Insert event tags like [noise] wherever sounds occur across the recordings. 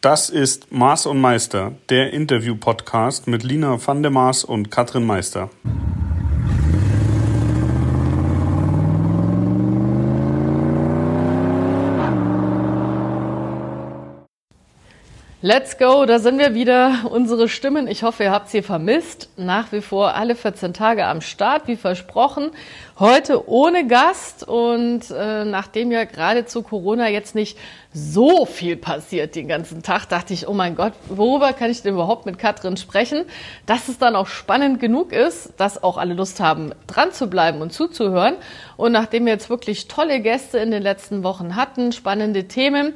Das ist Maß und Meister, der Interview-Podcast mit Lina van der Maas und Katrin Meister. Let's go, da sind wir wieder. Unsere Stimmen, ich hoffe, ihr habt sie vermisst. Nach wie vor alle 14 Tage am Start, wie versprochen. Heute ohne Gast und äh, nachdem ja gerade zu Corona jetzt nicht so viel passiert den ganzen Tag, dachte ich, oh mein Gott, worüber kann ich denn überhaupt mit Katrin sprechen? Dass es dann auch spannend genug ist, dass auch alle Lust haben, dran zu bleiben und zuzuhören. Und nachdem wir jetzt wirklich tolle Gäste in den letzten Wochen hatten, spannende Themen,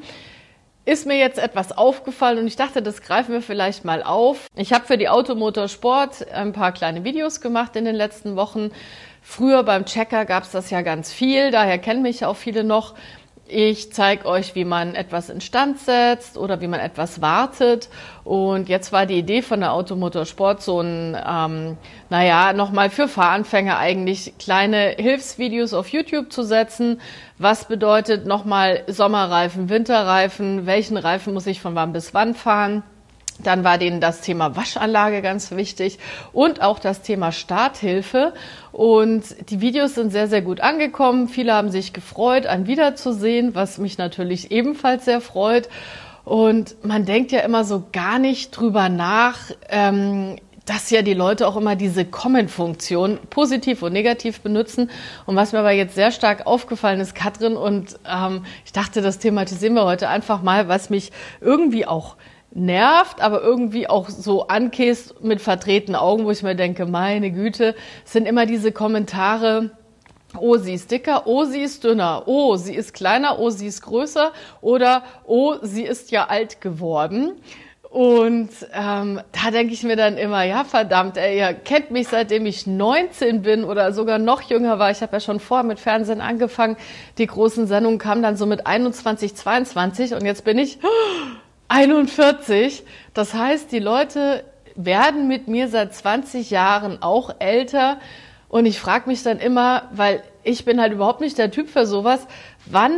ist mir jetzt etwas aufgefallen und ich dachte, das greifen wir vielleicht mal auf. Ich habe für die Automotorsport ein paar kleine Videos gemacht in den letzten Wochen. Früher beim Checker gab es das ja ganz viel, daher kennen mich auch viele noch. Ich zeige euch, wie man etwas instand setzt oder wie man etwas wartet. Und jetzt war die Idee von der Automotorsport so ein, ähm, naja, nochmal für Fahranfänger eigentlich kleine Hilfsvideos auf YouTube zu setzen. Was bedeutet nochmal Sommerreifen, Winterreifen? Welchen Reifen muss ich von wann bis wann fahren? Dann war denen das Thema Waschanlage ganz wichtig und auch das Thema Starthilfe. Und die Videos sind sehr, sehr gut angekommen. Viele haben sich gefreut, ein wiederzusehen, was mich natürlich ebenfalls sehr freut. Und man denkt ja immer so gar nicht drüber nach, ähm, dass ja die Leute auch immer diese Comment-Funktion positiv und negativ benutzen. Und was mir aber jetzt sehr stark aufgefallen ist, Katrin, und ähm, ich dachte, das thematisieren wir heute einfach mal, was mich irgendwie auch nervt, aber irgendwie auch so ankäst mit verdrehten Augen, wo ich mir denke, meine Güte, sind immer diese Kommentare, oh, sie ist dicker, oh, sie ist dünner, oh, sie ist kleiner, oh, sie ist größer oder oh, sie ist ja alt geworden. Und ähm, da denke ich mir dann immer, ja verdammt, ey, ihr kennt mich seitdem ich 19 bin oder sogar noch jünger war. Ich habe ja schon vorher mit Fernsehen angefangen. Die großen Sendungen kamen dann so mit 21, 22 und jetzt bin ich 41. Das heißt, die Leute werden mit mir seit 20 Jahren auch älter. Und ich frage mich dann immer, weil ich bin halt überhaupt nicht der Typ für sowas, wann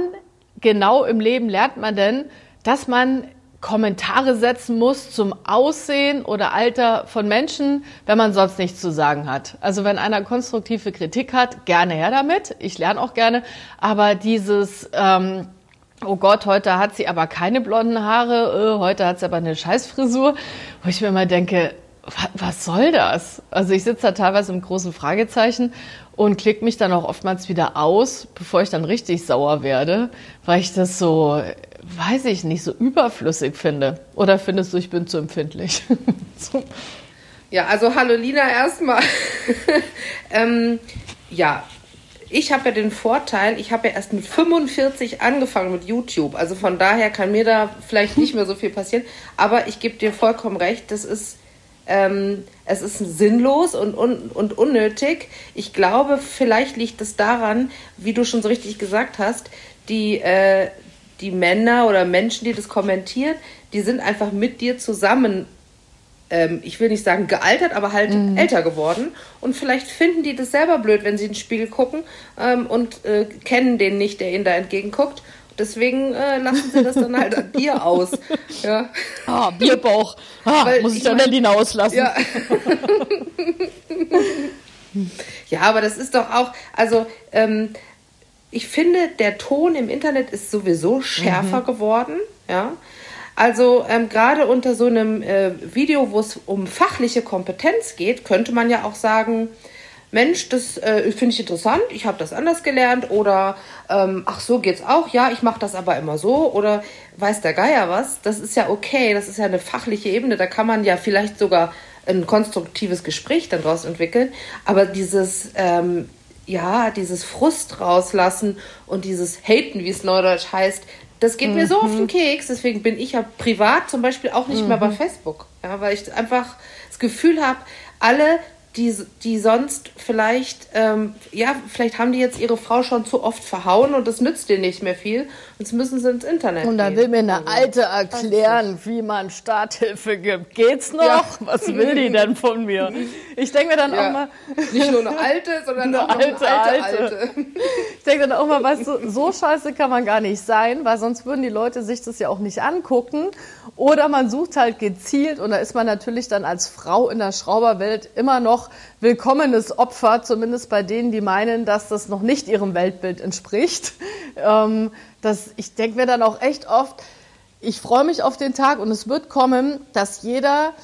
genau im Leben lernt man denn, dass man Kommentare setzen muss zum Aussehen oder Alter von Menschen, wenn man sonst nichts zu sagen hat. Also wenn einer konstruktive Kritik hat, gerne her damit. Ich lerne auch gerne. Aber dieses ähm, oh Gott, heute hat sie aber keine blonden Haare, äh, heute hat sie aber eine Scheißfrisur, wo ich mir immer denke, was soll das? Also ich sitze da teilweise im großen Fragezeichen und klicke mich dann auch oftmals wieder aus, bevor ich dann richtig sauer werde, weil ich das so, weiß ich nicht, so überflüssig finde. Oder findest du, ich bin zu empfindlich? [laughs] so. Ja, also hallo Lina erstmal. [laughs] ähm, ja, ich habe ja den Vorteil, ich habe ja erst mit 45 angefangen mit YouTube. Also von daher kann mir da vielleicht nicht mehr so viel passieren. Aber ich gebe dir vollkommen recht, das ist, ähm, es ist sinnlos und, und, und unnötig. Ich glaube, vielleicht liegt es daran, wie du schon so richtig gesagt hast, die, äh, die Männer oder Menschen, die das kommentieren, die sind einfach mit dir zusammen ähm, ich will nicht sagen gealtert, aber halt mhm. älter geworden. Und vielleicht finden die das selber blöd, wenn sie in den Spiegel gucken ähm, und äh, kennen den nicht, der ihnen da entgegenguckt. Deswegen äh, lassen sie das dann halt an Bier aus. [laughs] Ja. Ah, Bierbauch. Ah, muss ich, ich dann mein, auslassen. Ja. [laughs] ja, aber das ist doch auch, also ähm, ich finde, der Ton im Internet ist sowieso schärfer mhm. geworden. Ja. Also ähm, gerade unter so einem äh, Video, wo es um fachliche Kompetenz geht, könnte man ja auch sagen, Mensch, das äh, finde ich interessant, ich habe das anders gelernt oder ähm, ach so geht's auch, ja, ich mache das aber immer so oder weiß der Geier was, das ist ja okay, das ist ja eine fachliche Ebene, da kann man ja vielleicht sogar ein konstruktives Gespräch dann daraus entwickeln, aber dieses ähm, ja, dieses Frust rauslassen und dieses Haten, wie es neudeutsch heißt, das geht mhm. mir so auf den mhm. Keks, deswegen bin ich ja privat zum Beispiel auch nicht mhm. mehr bei mhm. Facebook. Ja, weil ich einfach das Gefühl habe, alle, die, die sonst vielleicht, ähm, ja, vielleicht haben die jetzt ihre Frau schon zu oft verhauen und das nützt dir nicht mehr viel. Jetzt müssen sie ins Internet. Und da will mir eine Alte erklären, wie man Starthilfe gibt. Geht's noch? Ja. Was will die denn von mir? Ich denke mir dann ja. auch mal. Nicht nur eine alte, sondern eine auch alte, eine alte, alte. alte. Ich denke dann auch mal, weißt du, so scheiße kann man gar nicht sein, weil sonst würden die Leute sich das ja auch nicht angucken. Oder man sucht halt gezielt und da ist man natürlich dann als Frau in der Schrauberwelt immer noch willkommenes Opfer, zumindest bei denen, die meinen, dass das noch nicht ihrem Weltbild entspricht. Ähm, das, ich denke mir dann auch echt oft, ich freue mich auf den Tag und es wird kommen, dass jeder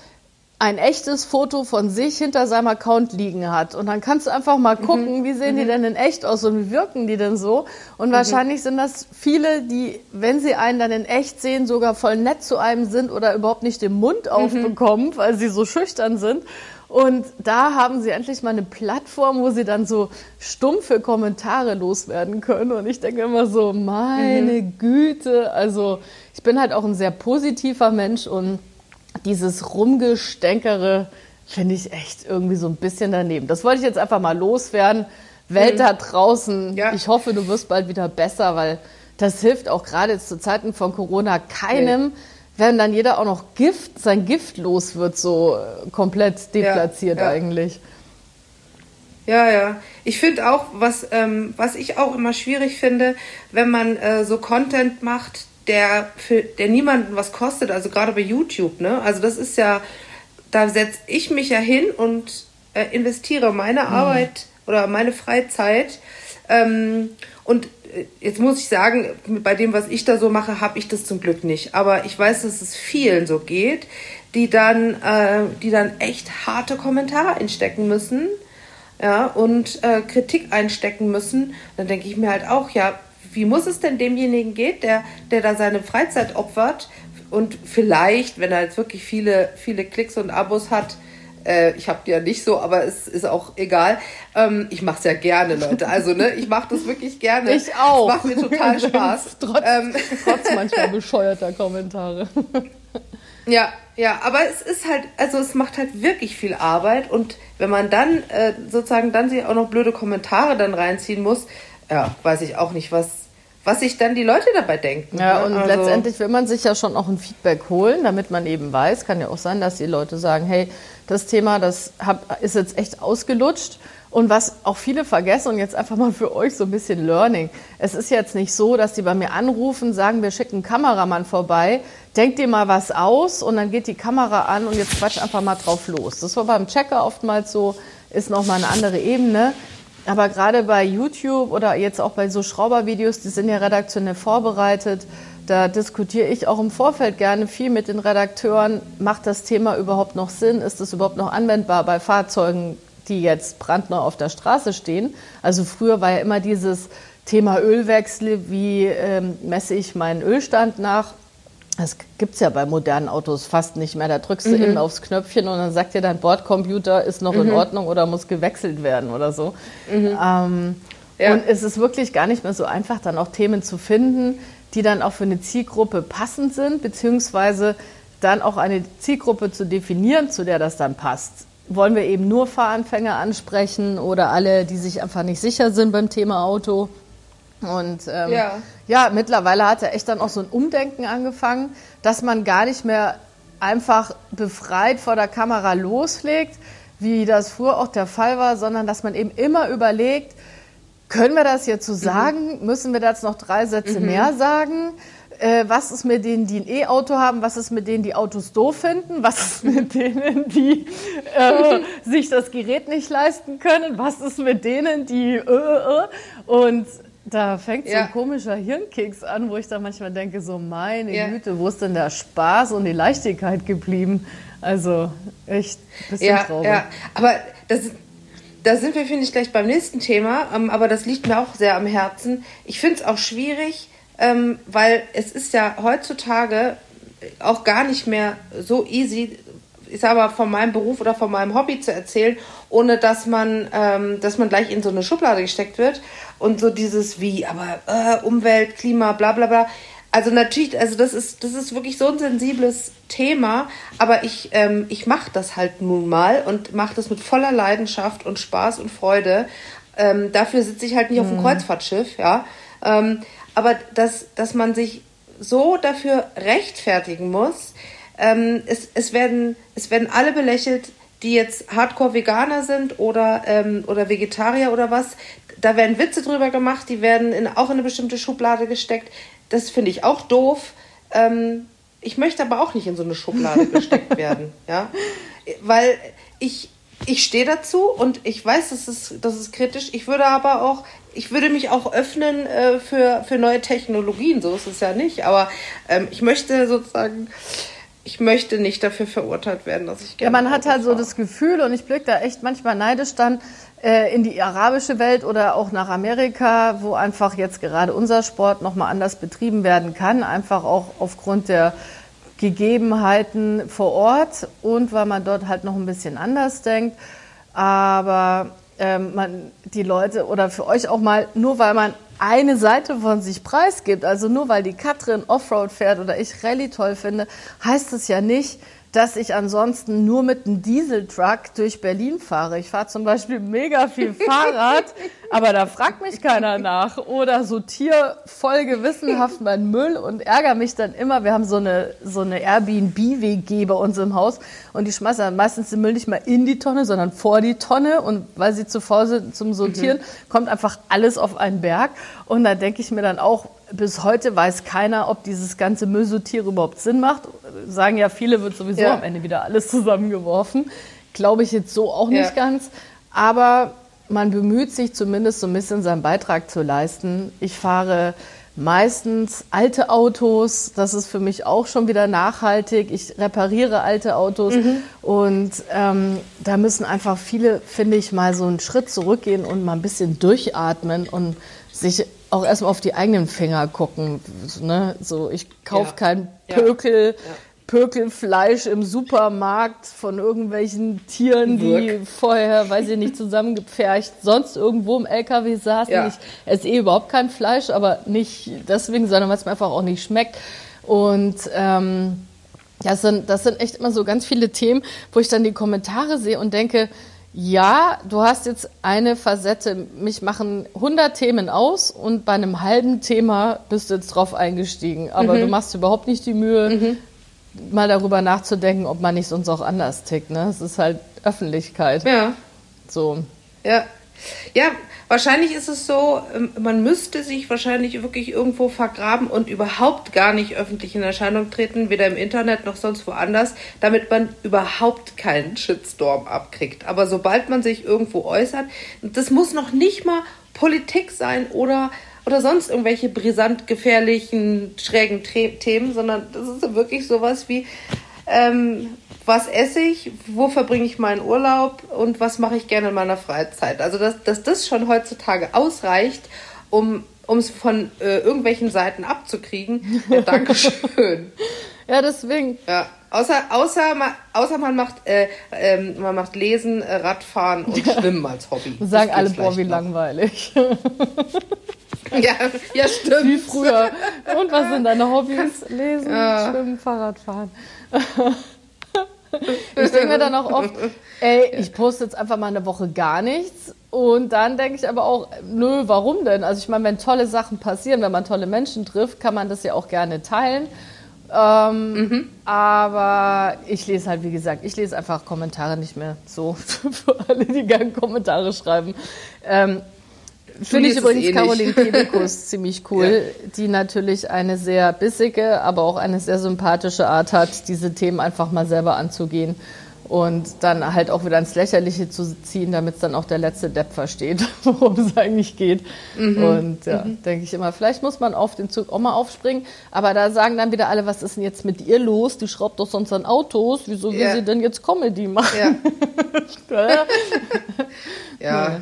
ein echtes Foto von sich hinter seinem Account liegen hat. Und dann kannst du einfach mal mhm. gucken, mhm. wie sehen die mhm. denn in echt aus und wie wirken die denn so. Und mhm. wahrscheinlich sind das viele, die, wenn sie einen dann in echt sehen, sogar voll nett zu einem sind oder überhaupt nicht den Mund mhm. aufbekommen, weil sie so schüchtern sind. Und da haben sie endlich mal eine Plattform, wo sie dann so stumpfe Kommentare loswerden können. Und ich denke immer so, meine mhm. Güte. Also ich bin halt auch ein sehr positiver Mensch und dieses Rumgestänkere finde ich echt irgendwie so ein bisschen daneben. Das wollte ich jetzt einfach mal loswerden. Welt mhm. da draußen, ja. ich hoffe, du wirst bald wieder besser, weil das hilft auch gerade zu Zeiten von Corona keinem. Nee wenn dann jeder auch noch Gift, sein Gift los wird, so äh, komplett deplatziert ja, ja. eigentlich. Ja, ja. Ich finde auch, was, ähm, was ich auch immer schwierig finde, wenn man äh, so Content macht, der für der niemanden was kostet, also gerade bei YouTube, ne? Also das ist ja, da setze ich mich ja hin und äh, investiere meine mhm. Arbeit oder meine Freizeit. Ähm, und jetzt muss ich sagen, bei dem, was ich da so mache, habe ich das zum Glück nicht. Aber ich weiß, dass es vielen so geht, die dann, äh, die dann echt harte Kommentare einstecken müssen, ja, und äh, Kritik einstecken müssen. Dann denke ich mir halt auch, ja, wie muss es denn demjenigen gehen, der, der da seine Freizeit opfert und vielleicht, wenn er jetzt wirklich viele, viele Klicks und Abos hat, äh, ich habe die ja nicht so, aber es ist auch egal. Ähm, ich mache es ja gerne, Leute. Also, ne, ich mache das wirklich gerne. Ich auch. Es macht mir total [laughs] Spaß. trotz, ähm. trotz [laughs] manchmal bescheuerter Kommentare. Ja, ja, aber es ist halt, also es macht halt wirklich viel Arbeit und wenn man dann äh, sozusagen dann sich auch noch blöde Kommentare dann reinziehen muss, ja, weiß ich auch nicht, was was sich dann die Leute dabei denken. Ja, ne? und also letztendlich will man sich ja schon auch ein Feedback holen, damit man eben weiß, kann ja auch sein, dass die Leute sagen, hey, das Thema, das hab, ist jetzt echt ausgelutscht. Und was auch viele vergessen, und jetzt einfach mal für euch so ein bisschen Learning. Es ist jetzt nicht so, dass die bei mir anrufen, sagen, wir schicken einen Kameramann vorbei, denkt dir mal was aus und dann geht die Kamera an und jetzt quatsch einfach mal drauf los. Das war beim Checker oftmals so, ist nochmal eine andere Ebene. Aber gerade bei YouTube oder jetzt auch bei so Schraubervideos, die sind ja redaktionell vorbereitet. Da diskutiere ich auch im Vorfeld gerne viel mit den Redakteuren. Macht das Thema überhaupt noch Sinn? Ist es überhaupt noch anwendbar bei Fahrzeugen, die jetzt brandneu auf der Straße stehen? Also früher war ja immer dieses Thema Ölwechsel, wie ähm, messe ich meinen Ölstand nach? Das gibt es ja bei modernen Autos fast nicht mehr. Da drückst du mhm. innen aufs Knöpfchen und dann sagt dir dein Bordcomputer, ist noch mhm. in Ordnung oder muss gewechselt werden oder so. Mhm. Ähm, ja. Und es ist wirklich gar nicht mehr so einfach, dann auch Themen zu finden, die dann auch für eine Zielgruppe passend sind, beziehungsweise dann auch eine Zielgruppe zu definieren, zu der das dann passt. Wollen wir eben nur Fahranfänger ansprechen oder alle, die sich einfach nicht sicher sind beim Thema Auto? Und ähm, ja. ja, mittlerweile hat er echt dann auch so ein Umdenken angefangen, dass man gar nicht mehr einfach befreit vor der Kamera loslegt, wie das früher auch der Fall war, sondern dass man eben immer überlegt, können wir das jetzt so mhm. sagen? Müssen wir da jetzt noch drei Sätze mhm. mehr sagen? Äh, was ist mit denen, die ein E-Auto haben? Was ist mit denen, die Autos doof finden? Was ist [laughs] mit denen, die äh, sich das Gerät nicht leisten können? Was ist mit denen, die... Äh, äh? Und da fängt so ein komischer Hirnkeks an, wo ich da manchmal denke, so meine ja. Güte, wo ist denn der Spaß und die Leichtigkeit geblieben? Also echt ein bisschen ja, traurig. Ja, aber das, da sind wir, finde ich, gleich beim nächsten Thema, ähm, aber das liegt mir auch sehr am Herzen. Ich finde es auch schwierig, ähm, weil es ist ja heutzutage auch gar nicht mehr so easy, ich sage mal, von meinem Beruf oder von meinem Hobby zu erzählen, ohne dass man, ähm, dass man gleich in so eine Schublade gesteckt wird und so dieses wie, aber äh, Umwelt, Klima, bla bla bla. Also natürlich, also das ist, das ist wirklich so ein sensibles Thema, aber ich, ähm, ich mache das halt nun mal und mache das mit voller Leidenschaft und Spaß und Freude. Ähm, dafür sitze ich halt nicht mhm. auf dem mhm. Kreuzfahrtschiff, ja. Ähm, aber dass, dass man sich so dafür rechtfertigen muss. Ähm, es, es, werden, es werden alle belächelt, die jetzt Hardcore-Veganer sind oder, ähm, oder Vegetarier oder was. Da werden Witze drüber gemacht, die werden in, auch in eine bestimmte Schublade gesteckt. Das finde ich auch doof. Ähm, ich möchte aber auch nicht in so eine Schublade [laughs] gesteckt werden, ja, weil ich ich stehe dazu und ich weiß, das ist, das ist kritisch. Ich würde aber auch, ich würde mich auch öffnen äh, für, für neue Technologien, so ist es ja nicht. Aber ähm, ich möchte sozusagen, ich möchte nicht dafür verurteilt werden, dass ich gerne. Ja, man hat halt so das Gefühl und ich blicke da echt manchmal neidisch dann äh, in die arabische Welt oder auch nach Amerika, wo einfach jetzt gerade unser Sport nochmal anders betrieben werden kann, einfach auch aufgrund der Gegebenheiten vor Ort und weil man dort halt noch ein bisschen anders denkt. Aber ähm, man, die Leute oder für euch auch mal, nur weil man eine Seite von sich preisgibt, also nur weil die Katrin Offroad fährt oder ich Rallye toll finde, heißt es ja nicht, dass ich ansonsten nur mit einem Dieseltruck durch Berlin fahre. Ich fahre zum Beispiel mega viel [laughs] Fahrrad, aber da fragt mich keiner nach. Oder sortiere voll gewissenhaft meinen Müll und ärgere mich dann immer. Wir haben so eine, so eine Airbnb-WG bei uns im Haus und die schmeißen dann meistens den Müll nicht mal in die Tonne, sondern vor die Tonne. Und weil sie zu faul sind zum Sortieren, mhm. kommt einfach alles auf einen Berg. Und da denke ich mir dann auch, bis heute weiß keiner, ob dieses ganze Müllsortieren überhaupt Sinn macht. Sagen ja viele, wird sowieso ja. am Ende wieder alles zusammengeworfen. Glaube ich jetzt so auch nicht ja. ganz. Aber man bemüht sich zumindest so ein bisschen seinen Beitrag zu leisten. Ich fahre meistens alte Autos. Das ist für mich auch schon wieder nachhaltig. Ich repariere alte Autos mhm. und ähm, da müssen einfach viele, finde ich, mal so einen Schritt zurückgehen und mal ein bisschen durchatmen und sich auch erstmal auf die eigenen Finger gucken. Ne? So, ich kaufe ja. kein Pökel. Ja. Pökelfleisch im Supermarkt von irgendwelchen Tieren, die vorher, weiß ich nicht, zusammengepfercht, sonst irgendwo im LKW saßen. Ja. Ich esse eh überhaupt kein Fleisch, aber nicht deswegen, sondern weil es mir einfach auch nicht schmeckt. Und ähm, das, sind, das sind echt immer so ganz viele Themen, wo ich dann die Kommentare sehe und denke, ja, du hast jetzt eine Facette. Mich machen 100 Themen aus und bei einem halben Thema bist du jetzt drauf eingestiegen. Aber mhm. du machst überhaupt nicht die Mühe, mhm. Mal darüber nachzudenken, ob man nicht sonst auch anders tickt. Ne? Es ist halt Öffentlichkeit. Ja. So. Ja. Ja, wahrscheinlich ist es so, ähm, man müsste sich wahrscheinlich wirklich irgendwo vergraben und überhaupt gar nicht öffentlich in Erscheinung treten, weder im Internet noch sonst woanders, damit man überhaupt keinen Shitstorm abkriegt. Aber sobald man sich irgendwo äußert, das muss noch nicht mal Politik sein oder oder sonst irgendwelche brisant gefährlichen, schrägen Themen, sondern das ist wirklich sowas wie, ähm, was esse ich, wo verbringe ich meinen Urlaub und was mache ich gerne in meiner Freizeit. Also dass, dass das schon heutzutage ausreicht, um es von äh, irgendwelchen Seiten abzukriegen. Ja, [laughs] Dankeschön. ja, deswegen. Ja. Außer, außer, außer man macht, äh, äh, man macht Lesen, äh, Radfahren und [laughs] Schwimmen als Hobby. Sagen alle, boah, wie langweilig. [laughs] ja, ja, stimmt. Wie früher. Und was sind deine Hobbys? [laughs] Lesen, ja. Schwimmen, Fahrradfahren. Ich denke mir dann auch oft, ey, ich poste jetzt einfach mal eine Woche gar nichts. Und dann denke ich aber auch, nö, warum denn? Also ich meine, wenn tolle Sachen passieren, wenn man tolle Menschen trifft, kann man das ja auch gerne teilen. Ähm, mhm. Aber ich lese halt, wie gesagt, ich lese einfach Kommentare nicht mehr so [laughs] für alle, die gerne Kommentare schreiben. Ähm, Finde ich übrigens eh Caroline [laughs] Kebekus ziemlich cool, ja. die natürlich eine sehr bissige, aber auch eine sehr sympathische Art hat, diese Themen einfach mal selber anzugehen und dann halt auch wieder ins Lächerliche zu ziehen, damit es dann auch der letzte Depp versteht, [laughs] worum es eigentlich geht. Mhm. Und ja, mhm. denke ich immer, vielleicht muss man auf den Zug auch mal aufspringen. Aber da sagen dann wieder alle, was ist denn jetzt mit ihr los? Die schraubt doch sonst an Autos. Wieso will ja. sie denn jetzt Comedy machen? Ja. [laughs] [laughs] ja.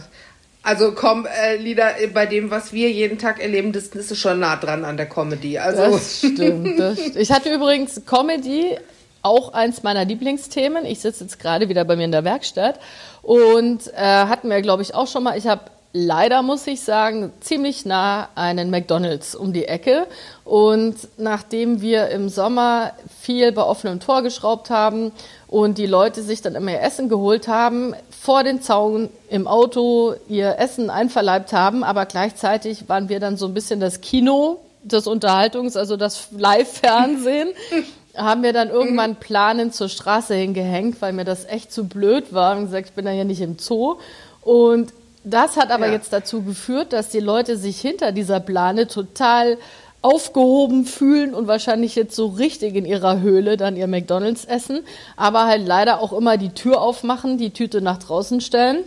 Also komm, äh, Lieder bei dem, was wir jeden Tag erleben, das, das ist schon nah dran an der Comedy. Also. Das stimmt, das stimmt. Ich hatte übrigens Comedy auch eins meiner Lieblingsthemen. Ich sitze jetzt gerade wieder bei mir in der Werkstatt und äh, hatten wir, glaube ich, auch schon mal. Ich habe leider muss ich sagen, ziemlich nah einen McDonald's um die Ecke. Und nachdem wir im Sommer viel bei offenem Tor geschraubt haben und die Leute sich dann immer ihr Essen geholt haben, vor den Zaun im Auto ihr Essen einverleibt haben, aber gleichzeitig waren wir dann so ein bisschen das Kino des Unterhaltungs, also das Live-Fernsehen. [laughs] haben wir dann irgendwann planend zur Straße hingehängt, weil mir das echt zu blöd war und gesagt, ich bin da ja nicht im Zoo. Und das hat aber ja. jetzt dazu geführt, dass die Leute sich hinter dieser Plane total aufgehoben fühlen und wahrscheinlich jetzt so richtig in ihrer Höhle dann ihr McDonalds essen, aber halt leider auch immer die Tür aufmachen, die Tüte nach draußen stellen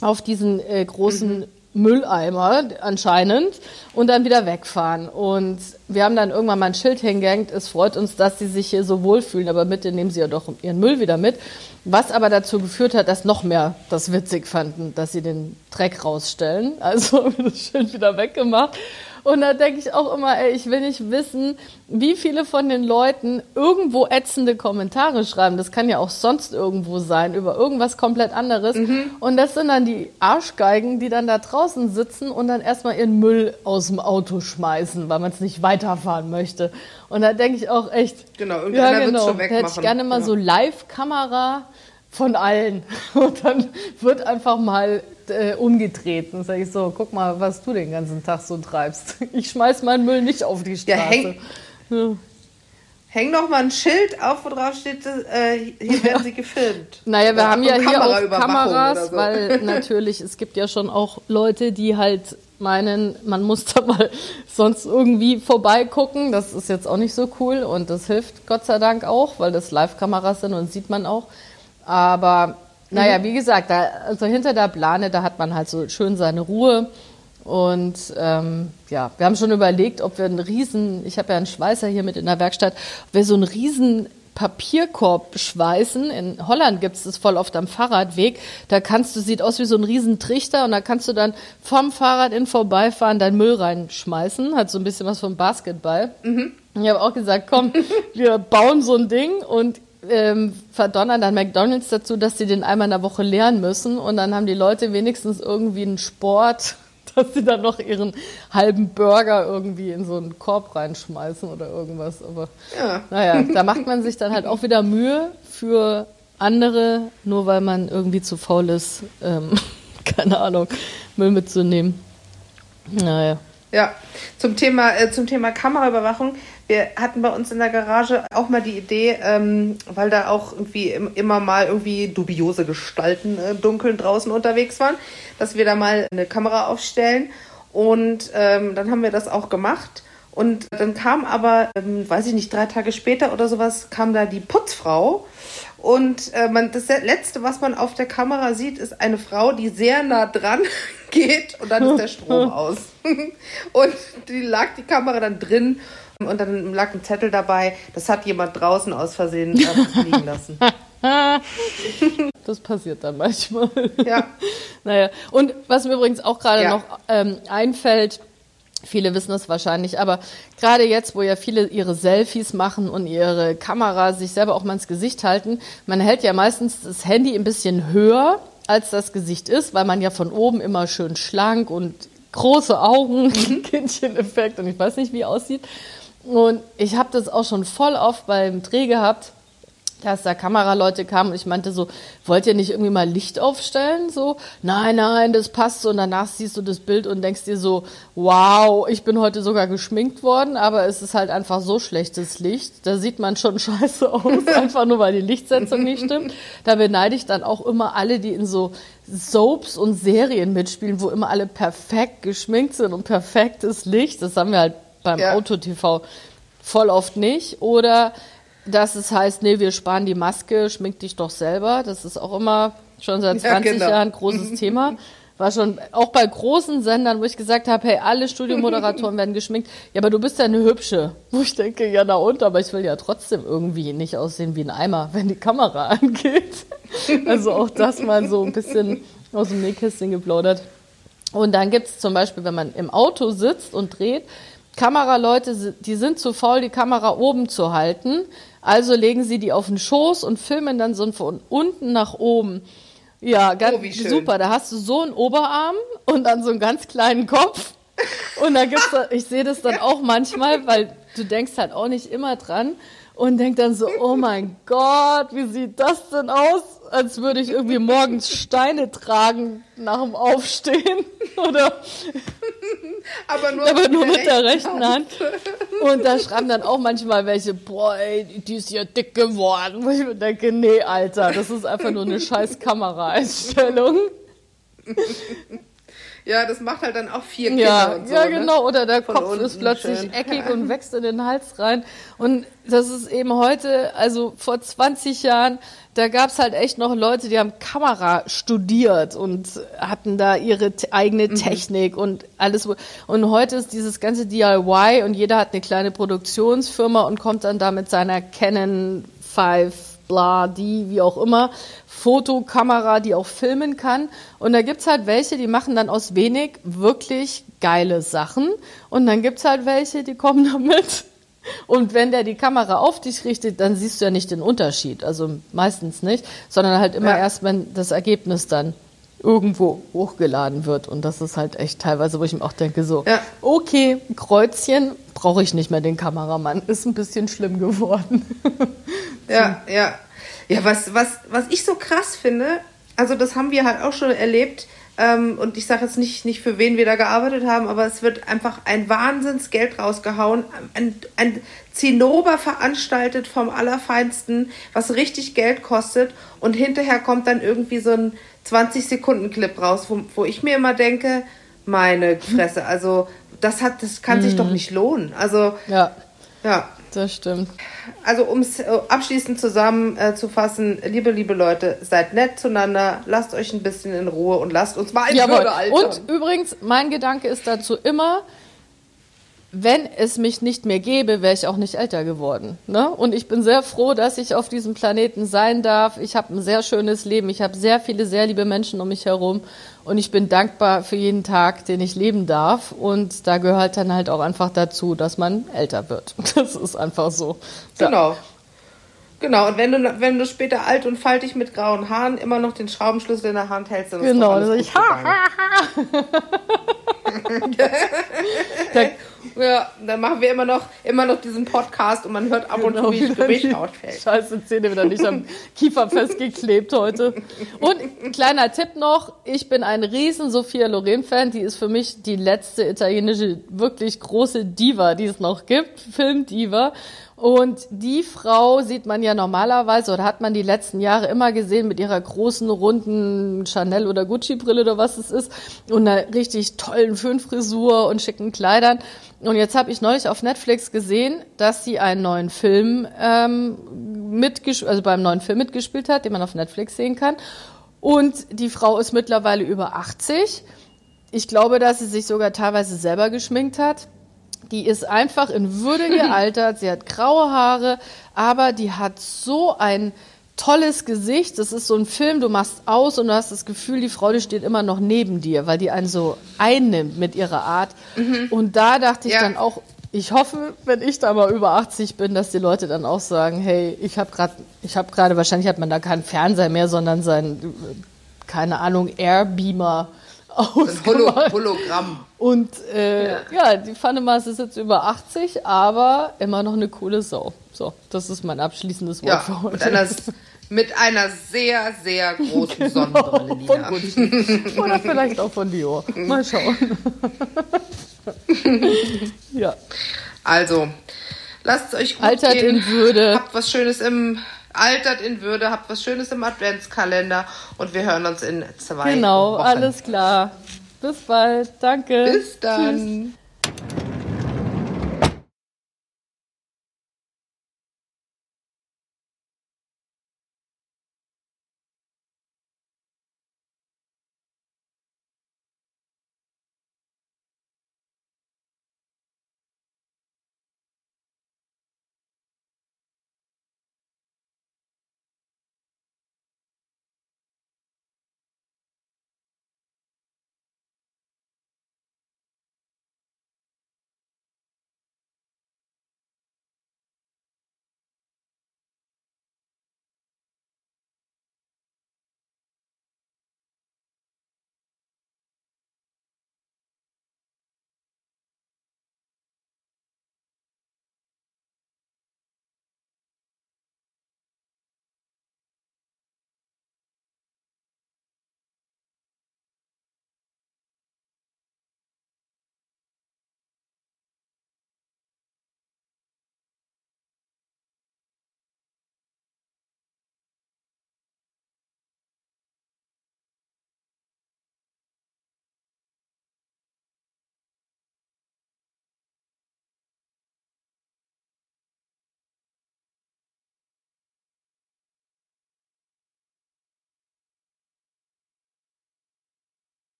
auf diesen äh, großen mhm. Mülleimer anscheinend und dann wieder wegfahren. Und wir haben dann irgendwann mal ein Schild hingehängt, es freut uns, dass sie sich hier so wohlfühlen, aber bitte nehmen sie ja doch ihren Müll wieder mit. Was aber dazu geführt hat, dass noch mehr das witzig fanden, dass sie den Dreck rausstellen. Also [laughs] das Schild wieder weggemacht. Und da denke ich auch immer, ey, ich will nicht wissen, wie viele von den Leuten irgendwo ätzende Kommentare schreiben. Das kann ja auch sonst irgendwo sein, über irgendwas komplett anderes. Mhm. Und das sind dann die Arschgeigen, die dann da draußen sitzen und dann erstmal ihren Müll aus dem Auto schmeißen, weil man es nicht weiterfahren möchte. Und da denke ich auch echt, genau, irgendeiner ja, genau, schon wegmachen. hätte ich gerne mal genau. so Live-Kamera von allen. [laughs] Und dann wird einfach mal äh, umgedreht. Und sage ich so, guck mal, was du den ganzen Tag so treibst. [laughs] Ich schmeiß meinen Müll nicht auf die Straße. Ja, häng, ja. häng noch mal ein Schild auf, wo drauf steht, äh, hier werden [laughs] sie gefilmt. Naja, wir haben ja hier auch Kameras, so. weil natürlich, es gibt ja schon auch Leute, die halt meinen, man muss da mal sonst irgendwie vorbeigucken. Das ist jetzt auch nicht so cool und das hilft Gott sei Dank auch, weil das Live-Kameras sind und sieht man auch. Aber naja, mhm. wie gesagt, da, also hinter der Plane, da hat man halt so schön seine Ruhe. Und ähm, ja, wir haben schon überlegt, ob wir einen riesen, ich habe ja einen Schweißer hier mit in der Werkstatt, ob wir so einen riesen Papierkorb schweißen. In Holland gibt es das voll oft am Fahrradweg. Da kannst du, sieht aus wie so ein Riesentrichter und da kannst du dann vom Fahrrad in Vorbeifahren deinen Müll reinschmeißen. Hat so ein bisschen was vom Basketball. Mhm. Ich habe auch gesagt, komm, [laughs] wir bauen so ein Ding und ähm, verdonnern dann McDonalds dazu, dass sie den einmal in der Woche leeren müssen und dann haben die Leute wenigstens irgendwie einen Sport, [laughs] dass sie dann noch ihren halben Burger irgendwie in so einen Korb reinschmeißen oder irgendwas. Aber ja. naja, [laughs] da macht man sich dann halt auch wieder Mühe für andere, nur weil man irgendwie zu faul ist, ähm, [laughs] keine Ahnung, Müll mitzunehmen. Naja. Ja, zum Thema, äh, zum Thema Kameraüberwachung. Wir hatten bei uns in der Garage auch mal die Idee, ähm, weil da auch irgendwie immer mal irgendwie dubiose Gestalten äh, dunkeln draußen unterwegs waren, dass wir da mal eine Kamera aufstellen. Und ähm, dann haben wir das auch gemacht. Und dann kam aber, ähm, weiß ich nicht, drei Tage später oder sowas, kam da die Putzfrau. Und äh, man, das Letzte, was man auf der Kamera sieht, ist eine Frau, die sehr nah dran [laughs] geht und dann ist der Strom [laughs] aus. [laughs] und die lag die Kamera dann drin [laughs] und dann lag ein Zettel dabei, das hat jemand draußen aus Versehen äh, [laughs] liegen lassen. [laughs] Das passiert dann manchmal. Ja. naja, und was mir übrigens auch gerade ja. noch ähm, einfällt, Viele wissen es wahrscheinlich, aber gerade jetzt, wo ja viele ihre Selfies machen und ihre Kamera sich selber auch mal ins Gesicht halten, man hält ja meistens das Handy ein bisschen höher, als das Gesicht ist, weil man ja von oben immer schön schlank und große Augen, mhm. Kindcheneffekt und ich weiß nicht, wie aussieht. Und ich habe das auch schon voll oft beim Dreh gehabt, dass da Kameraleute kamen und ich meinte so, wollt ihr nicht irgendwie mal Licht aufstellen? So, nein, nein, das passt so. Und danach siehst du das Bild und denkst dir so, wow, ich bin heute sogar geschminkt worden, aber es ist halt einfach so schlechtes Licht. Da sieht man schon [laughs] scheiße aus, [laughs] einfach nur weil die Lichtsetzung nicht stimmt. Da beneide ich dann auch immer alle, die in so Soaps und Serien mitspielen, wo immer alle perfekt geschminkt sind und perfektes Licht. Das haben wir halt beim ja. Auto-TV voll oft nicht. Oder dass es heißt, nee, wir sparen die Maske, schmink dich doch selber. Das ist auch immer schon seit 20 [laughs] ja, genau. Jahren ein großes [laughs] Thema. War schon auch bei großen Sendern, wo ich gesagt habe, hey, alle Studiomoderatoren [laughs] werden geschminkt. Ja, aber du bist ja eine hübsche. Wo ich denke, ja, na und, aber ich will ja trotzdem irgendwie nicht aussehen wie ein Eimer, wenn die Kamera angeht. Also auch das mal so ein bisschen aus dem Nähkästchen geplaudert. Und dann gibt's zum Beispiel, wenn man im Auto sitzt und dreht, Kameraleute, die sind zu faul, die Kamera oben zu halten. Also legen sie die auf den Schoß und filmen dann so von unten nach oben. Ja, ganz oh, super. Da hast du so einen Oberarm und dann so einen ganz kleinen Kopf. Und da gibt's, ich sehe das dann [laughs] auch manchmal, weil du denkst halt auch nicht immer dran und denk dann so, oh mein Gott, wie sieht das denn aus? Als würde ich irgendwie morgens Steine tragen nach dem Aufstehen [laughs] oder aber nur, aber nur mit der rechten Hand. Und da schreiben dann auch manchmal welche, boah, ey, die ist ja dick geworden. Wo ich mir denke, nee, Alter, das ist einfach nur eine scheiß Kameraeinstellung. [laughs] Ja, das macht halt dann auch vier Kinder ja, und so. Ja, ne? genau. Oder der Von Kopf ist plötzlich schön. eckig und [laughs] wächst in den Hals rein. Und das ist eben heute, also vor 20 Jahren, da gab's halt echt noch Leute, die haben Kamera studiert und hatten da ihre eigene mhm. Technik mhm. und alles. Und heute ist dieses ganze DIY und jeder hat eine kleine Produktionsfirma und kommt dann da mit seiner Canon 5 bla, die, wie auch immer, Fotokamera, die auch filmen kann. Und da gibt's halt welche, die machen dann aus wenig wirklich geile Sachen. Und dann gibt's halt welche, die kommen [laughs] damit. Und wenn der die Kamera auf dich richtet, dann siehst du ja nicht den Unterschied. Also meistens nicht, sondern halt immer ja. erst, wenn das Ergebnis dann irgendwo hochgeladen wird. Und das ist halt echt teilweise, wo ich mir auch denke, so, ja. okay, Kreuzchen, brauche ich nicht mehr den Kameramann. Ist ein bisschen schlimm geworden. [laughs] ja, ja. Ja, was, was, was ich so krass finde, also das haben wir halt auch schon erlebt, ähm, und ich sage jetzt nicht, nicht, für wen wir da gearbeitet haben, aber es wird einfach ein Wahnsinnsgeld rausgehauen, ein, ein Zinnober veranstaltet vom Allerfeinsten, was richtig Geld kostet und hinterher kommt dann irgendwie so ein 20-Sekunden-Clip raus, wo, wo ich mir immer denke, meine Fresse, also das hat, das kann mhm. sich doch mhm. nicht lohnen. Also ja. Ja. Das stimmt. Also um es äh, abschließend zusammenzufassen, äh, liebe, liebe Leute, seid nett zueinander, lasst euch ein bisschen in Ruhe und lasst uns mal in Jawohl. Würde altern. Und übrigens, mein Gedanke ist dazu immer, wenn es mich nicht mehr gäbe, wäre ich auch nicht älter geworden. Ne? Und ich bin sehr froh, dass ich auf diesem Planeten sein darf. Ich habe ein sehr schönes Leben. Ich habe sehr viele, sehr liebe Menschen um mich herum. Und ich bin dankbar für jeden Tag, den ich leben darf. Und da gehört dann halt auch einfach dazu, dass man älter wird. [laughs] Das ist einfach so. Genau. Genau, und wenn du, wenn du später alt und faltig mit grauen Haaren immer noch den Schraubenschlüssel in der Hand hältst, dann ist genau, dann ich, ha, ha, ha. [laughs] [laughs] ja, dann machen wir immer noch, immer noch diesen Podcast und man hört ab und zu, genau, wie ich Gewicht ausfällt. Scheiße, Zähne wieder nicht am Kiefer festgeklebt heute. Und ein kleiner Tipp noch, ich bin ein riesen Sophia Loren-Fan, die ist für mich die letzte italienische, wirklich große Diva, die es noch gibt, Filmdiva. Und die Frau sieht man ja normalerweise oder hat man die letzten Jahre immer gesehen mit ihrer großen, runden Chanel- oder Gucci-Brille oder was es ist und einer richtig tollen Föhnfrisur und schicken Kleidern. Und jetzt habe ich neulich auf Netflix gesehen, dass sie einen neuen Film ähm, mitgespielt, also beim neuen Film mitgespielt hat, den man auf Netflix sehen kann. Und die Frau ist mittlerweile über 80. Ich glaube, dass sie sich sogar teilweise selber geschminkt hat. Die ist einfach in Würde gealtert. sie hat graue Haare, aber die hat so ein tolles Gesicht. Das ist so ein Film, du machst aus und du hast das Gefühl, die Frau, die steht immer noch neben dir, weil die einen so einnimmt mit ihrer Art. Mhm. Und da dachte ich ja. dann auch, ich hoffe, wenn ich da mal über 80 bin, dass die Leute dann auch sagen, hey, ich habe gerade, ich habe gerade, wahrscheinlich hat man da keinen Fernseher mehr, sondern sein, keine Ahnung, Airbeamer ausgemalt. Hologramm. Und äh, ja. ja. die Pfannemaß ist jetzt über 80, aber immer noch eine coole Sau. So, das ist mein abschließendes Wort ja, für heute. Mit einer, mit einer sehr, sehr großen genau, Sonnenbrille. Von Gucci. Oder vielleicht auch von Dior. Mal schauen. [laughs] ja. Also, lasst es euch gut Altert gehen. in Würde. Habt was Schönes im altert in Würde, habt was Schönes im Adventskalender und wir hören uns in zwei genau, Wochen. Genau, alles klar. Bis bald. Danke. Bis dann. Tschüss.